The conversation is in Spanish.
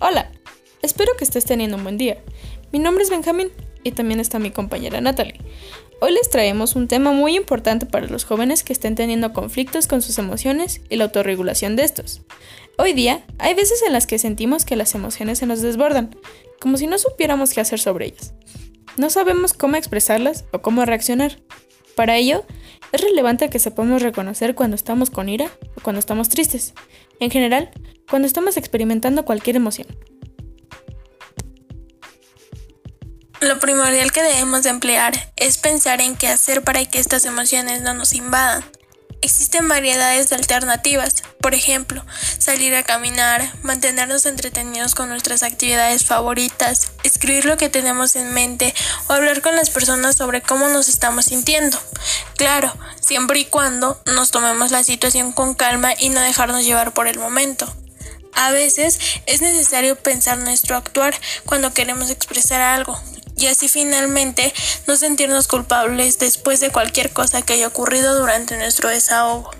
Hola, espero que estés teniendo un buen día. Mi nombre es Benjamín y también está mi compañera Natalie. Hoy les traemos un tema muy importante para los jóvenes que estén teniendo conflictos con sus emociones y la autorregulación de estos. Hoy día hay veces en las que sentimos que las emociones se nos desbordan, como si no supiéramos qué hacer sobre ellas. No sabemos cómo expresarlas o cómo reaccionar. Para ello, es relevante que sepamos reconocer cuando estamos con ira o cuando estamos tristes. En general, cuando estamos experimentando cualquier emoción. Lo primordial que debemos de emplear es pensar en qué hacer para que estas emociones no nos invadan. Existen variedades de alternativas, por ejemplo, salir a caminar, mantenernos entretenidos con nuestras actividades favoritas, escribir lo que tenemos en mente o hablar con las personas sobre cómo nos estamos sintiendo. Claro, siempre y cuando nos tomemos la situación con calma y no dejarnos llevar por el momento. A veces es necesario pensar nuestro actuar cuando queremos expresar algo, y así finalmente no sentirnos culpables después de cualquier cosa que haya ocurrido durante nuestro desahogo.